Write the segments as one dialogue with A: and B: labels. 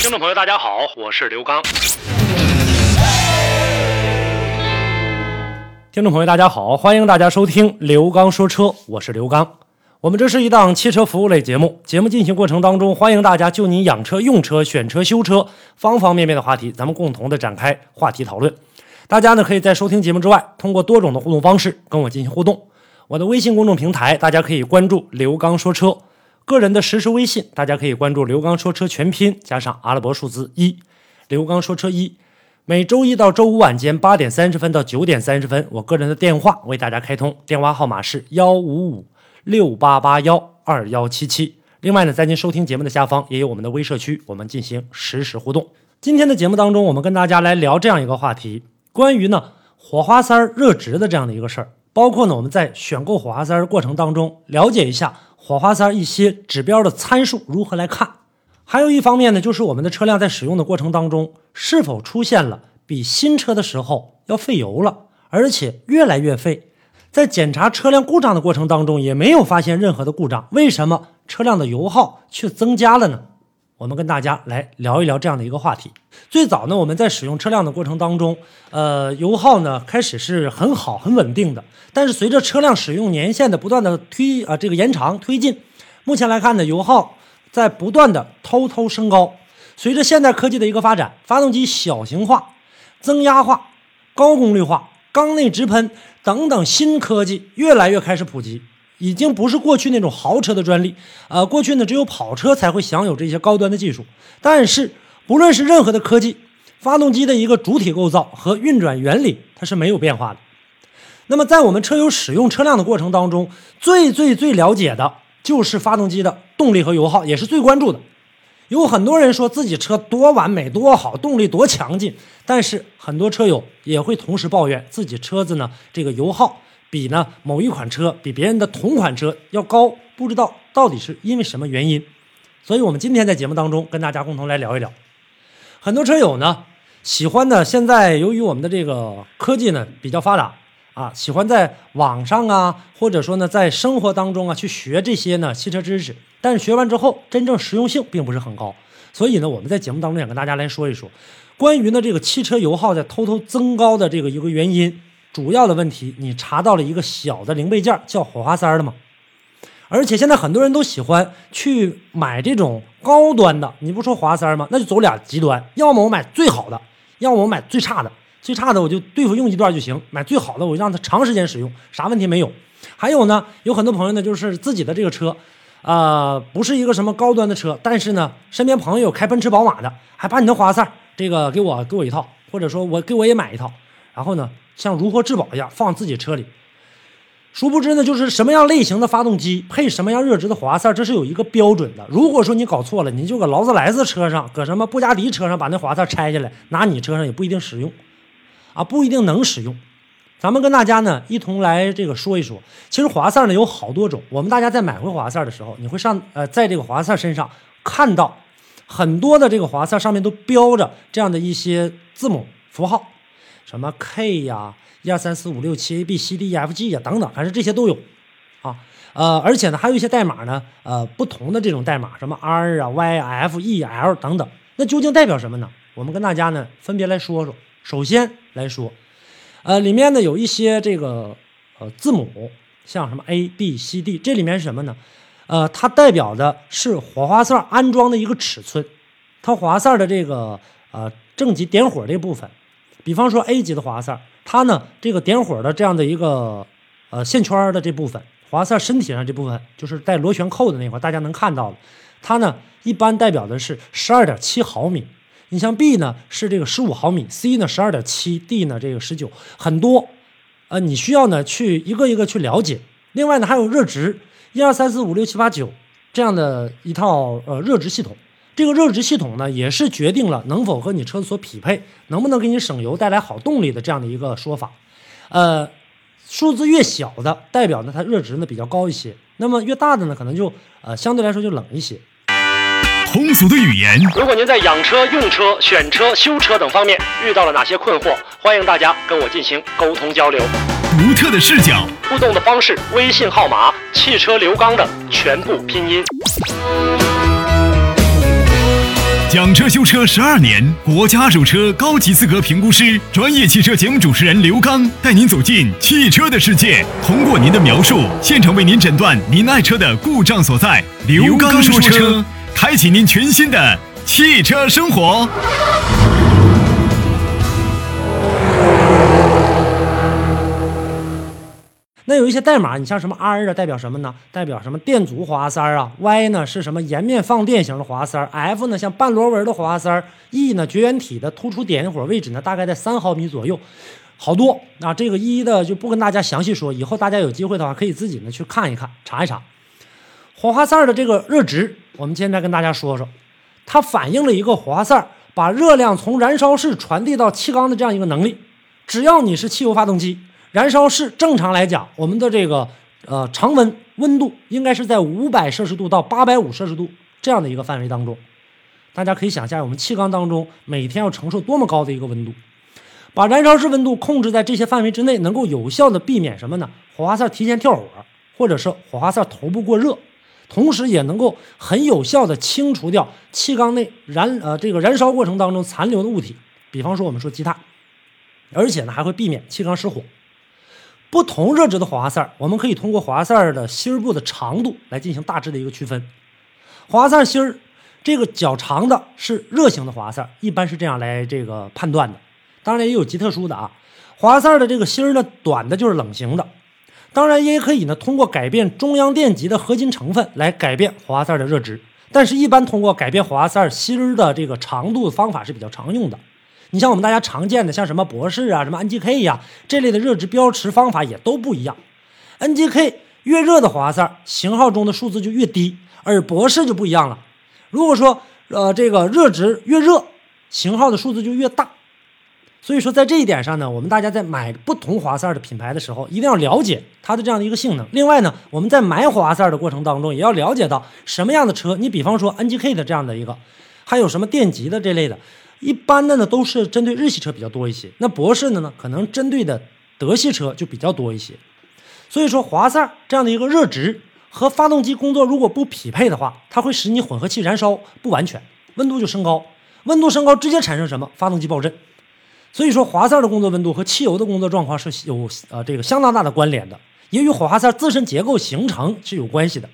A: 听众朋友，大家好，我是刘刚。听众朋友，大家好，欢迎大家收听刘刚说车，我是刘刚。我们这是一档汽车服务类节目，节目进行过程当中，欢迎大家就您养车、用车、选车、修车方方面面的话题，咱们共同的展开话题讨论。大家呢可以在收听节目之外，通过多种的互动方式跟我进行互动。我的微信公众平台，大家可以关注刘刚说车。个人的实时微信，大家可以关注“刘刚说车”全拼加上阿拉伯数字一，刘刚说车一。每周一到周五晚间八点三十分到九点三十分，我个人的电话为大家开通，电话号码是幺五五六八八幺二幺七七。另外呢，在您收听节目的下方也有我们的微社区，我们进行实时互动。今天的节目当中，我们跟大家来聊这样一个话题，关于呢火花塞热值的这样的一个事儿，包括呢我们在选购火花塞过程当中了解一下。火花塞一些指标的参数如何来看？还有一方面呢，就是我们的车辆在使用的过程当中，是否出现了比新车的时候要费油了，而且越来越费。在检查车辆故障的过程当中，也没有发现任何的故障，为什么车辆的油耗却增加了呢？我们跟大家来聊一聊这样的一个话题。最早呢，我们在使用车辆的过程当中，呃，油耗呢开始是很好、很稳定的。但是随着车辆使用年限的不断的推啊这个延长推进，目前来看呢，油耗在不断的偷偷升高。随着现代科技的一个发展，发动机小型化、增压化、高功率化、缸内直喷等等新科技越来越开始普及。已经不是过去那种豪车的专利，呃，过去呢只有跑车才会享有这些高端的技术。但是不论是任何的科技，发动机的一个主体构造和运转原理它是没有变化的。那么在我们车友使用车辆的过程当中，最最最了解的就是发动机的动力和油耗，也是最关注的。有很多人说自己车多完美多好，动力多强劲，但是很多车友也会同时抱怨自己车子呢这个油耗。比呢某一款车比别人的同款车要高，不知道到底是因为什么原因，所以我们今天在节目当中跟大家共同来聊一聊。很多车友呢喜欢呢，现在由于我们的这个科技呢比较发达啊，喜欢在网上啊，或者说呢在生活当中啊去学这些呢汽车知识，但是学完之后真正实用性并不是很高。所以呢我们在节目当中想跟大家来说一说，关于呢这个汽车油耗在偷偷增高的这个一个原因。主要的问题，你查到了一个小的零配件叫火花塞的吗？而且现在很多人都喜欢去买这种高端的，你不说火花塞吗？那就走俩极端，要么我买最好的，要么我买最差的。最差的我就对付用一段就行，买最好的我让它长时间使用，啥问题没有。还有呢，有很多朋友呢，就是自己的这个车，啊，不是一个什么高端的车，但是呢，身边朋友开奔驰、宝马的，还把你的火花塞这个给我给我一套，或者说我给我也买一套，然后呢？像如获至宝一样放自己车里，殊不知呢，就是什么样类型的发动机配什么样热值的火花塞，这是有一个标准的。如果说你搞错了，你就搁劳斯莱斯车上，搁什么布加迪车上把那火花塞拆下来，拿你车上也不一定使用，啊，不一定能使用。咱们跟大家呢一同来这个说一说，其实火花塞呢有好多种。我们大家在买回火花塞的时候，你会上呃在这个火花塞身上看到很多的这个火花塞上面都标着这样的一些字母符号。什么 K 呀，一二三四五六七 A B C D E F G 呀，等等，反正这些都有，啊，呃，而且呢，还有一些代码呢，呃，不同的这种代码，什么 R 啊、Y F E L 等等，那究竟代表什么呢？我们跟大家呢分别来说说。首先来说，呃，里面呢有一些这个呃字母，像什么 A B C D，这里面是什么呢？呃，它代表的是火花塞安装的一个尺寸，它火花塞的这个呃正极点火这部分。比方说 A 级的火花塞，它呢这个点火的这样的一个呃线圈的这部分，火花塞身体上这部分就是带螺旋扣的那块，大家能看到的，它呢一般代表的是十二点七毫米。你像 B 呢是这个十五毫米，C 呢十二点七，D 呢这个十九，很多，呃你需要呢去一个一个去了解。另外呢还有热值，一二三四五六七八九这样的一套呃热值系统。这个热值系统呢，也是决定了能否和你车子所匹配，能不能给你省油、带来好动力的这样的一个说法。呃，数字越小的，代表呢它热值呢比较高一些；那么越大的呢，可能就呃相对来说就冷一些。
B: 通俗的语言，
A: 如果您在养车、用车、选车、修车等方面遇到了哪些困惑，欢迎大家跟我进行沟通交流。
B: 独特的视角，
A: 互动的方式：微信号码“汽车刘刚”的全部拼音。
B: 讲车修车十二年，国家二手车高级资格评估师，专业汽车节目主持人刘刚带您走进汽车的世界，通过您的描述，现场为您诊断您爱车的故障所在。刘刚说车。开启您全新的汽车生活。
A: 那有一些代码，你像什么 R 啊，代表什么呢？代表什么电阻火花塞啊？Y 呢是什么颜面放电型的火花塞？F 呢像半螺纹的火花塞？E 呢绝缘体的突出点火位置呢大概在三毫米左右，好多啊。这个一一的就不跟大家详细说，以后大家有机会的话可以自己呢去看一看，查一查。火花塞的这个热值，我们现在跟大家说说，它反映了一个火花塞把热量从燃烧室传递到气缸的这样一个能力。只要你是汽油发动机，燃烧室正常来讲，我们的这个呃常温温度应该是在五百摄氏度到八百五摄氏度这样的一个范围当中。大家可以想象，我们气缸当中每天要承受多么高的一个温度，把燃烧室温度控制在这些范围之内，能够有效的避免什么呢？火花塞提前跳火，或者是火花塞头部过热。同时也能够很有效的清除掉气缸内燃呃这个燃烧过程当中残留的物体，比方说我们说积碳，而且呢还会避免气缸失火。不同热值的火花塞，我们可以通过火花塞的芯部的长度来进行大致的一个区分。火花塞芯儿这个较长的是热型的火花塞，一般是这样来这个判断的。当然也有极特殊的啊，火花塞的这个芯儿呢短的就是冷型的。当然也可以呢，通过改变中央电极的合金成分来改变火花塞的热值，但是，一般通过改变火花塞芯儿的这个长度的方法是比较常用的。你像我们大家常见的，像什么博士啊、什么 NGK 呀这类的热值标识方法也都不一样。NGK 越热的火花塞型号中的数字就越低，而博士就不一样了。如果说呃这个热值越热，型号的数字就越大。所以说，在这一点上呢，我们大家在买不同滑塞的品牌的时候，一定要了解它的这样的一个性能。另外呢，我们在买火花塞的过程当中，也要了解到什么样的车。你比方说 NGK 的这样的一个，还有什么电极的这类的，一般的呢都是针对日系车比较多一些。那博士的呢，可能针对的德系车就比较多一些。所以说，滑塞这样的一个热值和发动机工作如果不匹配的话，它会使你混合气燃烧不完全，温度就升高，温度升高直接产生什么？发动机爆震。所以说，滑塞的工作温度和汽油的工作状况是有呃这个相当大的关联的，也与火花塞自身结构形成是有关系的。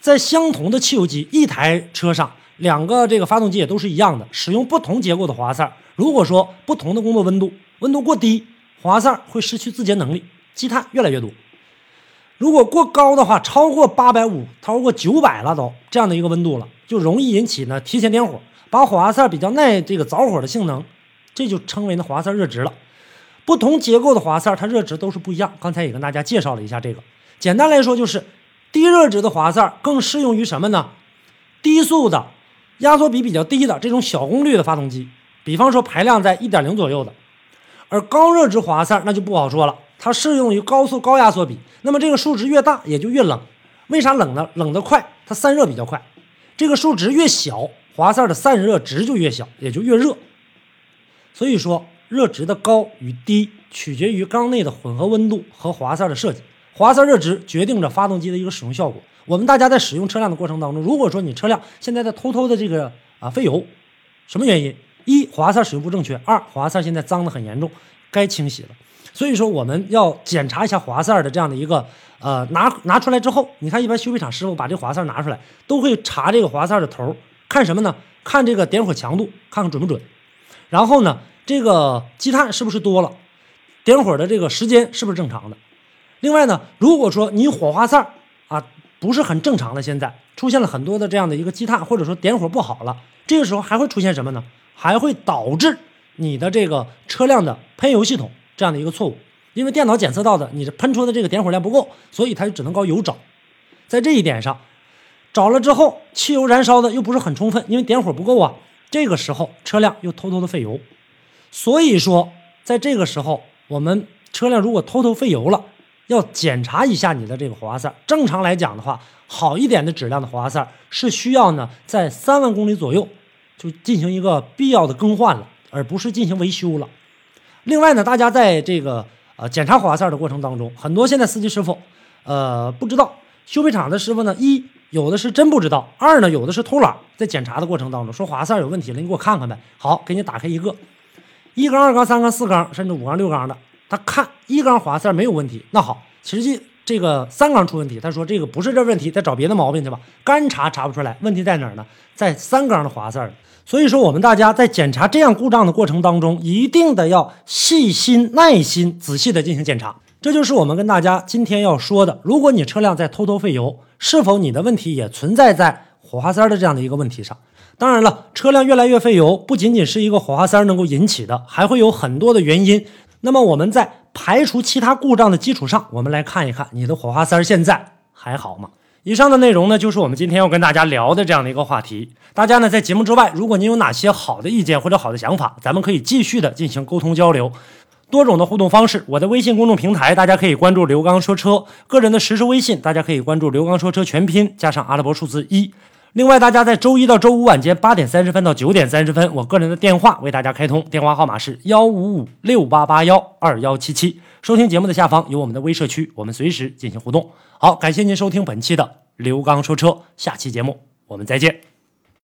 A: 在相同的汽油机一台车上，两个这个发动机也都是一样的，使用不同结构的火花塞。如果说不同的工作温度，温度过低，火花塞会失去自洁能力，积碳越来越多；如果过高的话，超过八百五，超过九百了都这样的一个温度了，就容易引起呢提前点火，把火花塞比较耐这个着火的性能。这就称为呢火花塞热值了。不同结构的火花塞，它热值都是不一样。刚才也跟大家介绍了一下这个。简单来说，就是低热值的火花塞更适用于什么呢？低速的、压缩比比较低的这种小功率的发动机，比方说排量在一点零左右的。而高热值火花塞那就不好说了，它适用于高速高压缩比。那么这个数值越大，也就越冷。为啥冷呢？冷得快，它散热比较快。这个数值越小，火花塞的散热值就越小，也就越热。所以说，热值的高与低取决于缸内的混合温度和滑塞的设计。滑塞热值决定着发动机的一个使用效果。我们大家在使用车辆的过程当中，如果说你车辆现在在偷偷的这个啊费油，什么原因？一滑塞使用不正确，二滑塞现在脏的很严重，该清洗了。所以说我们要检查一下滑塞的这样的一个呃拿拿出来之后，你看一般修配厂师傅把这滑塞拿出来，都会查这个滑塞的头，看什么呢？看这个点火强度，看看准不准。然后呢，这个积碳是不是多了？点火的这个时间是不是正常的？另外呢，如果说你火花塞啊不是很正常的，现在出现了很多的这样的一个积碳，或者说点火不好了，这个时候还会出现什么呢？还会导致你的这个车辆的喷油系统这样的一个错误，因为电脑检测到的你的喷出的这个点火量不够，所以它就只能搞油找。在这一点上，找了之后，汽油燃烧的又不是很充分，因为点火不够啊。这个时候车辆又偷偷的费油，所以说在这个时候，我们车辆如果偷偷费油了，要检查一下你的这个火花塞。正常来讲的话，好一点的质量的火花塞是需要呢在三万公里左右就进行一个必要的更换了，而不是进行维修了。另外呢，大家在这个呃检查火花塞的过程当中，很多现在司机师傅呃不知道，修配厂的师傅呢一。有的是真不知道，二呢，有的是偷懒，在检查的过程当中说滑塞有问题了，你给我看看呗。好，给你打开一个，一缸、二缸、三缸、四缸，甚至五缸、六缸的，他看一缸滑塞没有问题，那好，实际这个三缸出问题，他说这个不是这问题，再找别的毛病去吧。干查查不出来，问题在哪儿呢？在三缸的滑塞。所以说，我们大家在检查这样故障的过程当中，一定的要细心、耐心、仔细的进行检查。这就是我们跟大家今天要说的。如果你车辆在偷偷费油，是否你的问题也存在在火花塞的这样的一个问题上？当然了，车辆越来越费油，不仅仅是一个火花塞能够引起的，还会有很多的原因。那么我们在排除其他故障的基础上，我们来看一看你的火花塞现在还好吗？以上的内容呢，就是我们今天要跟大家聊的这样的一个话题。大家呢在节目之外，如果您有哪些好的意见或者好的想法，咱们可以继续的进行沟通交流。多种的互动方式，我的微信公众平台大家可以关注刘刚说车，个人的实时微信大家可以关注刘刚说车全拼加上阿拉伯数字一。另外，大家在周一到周五晚间八点三十分到九点三十分，我个人的电话为大家开通，电话号码是幺五五六八八幺二幺七七。收听节目的下方有我们的微社区，我们随时进行互动。好，感谢您收听本期的刘刚说车，下期节目我们再见。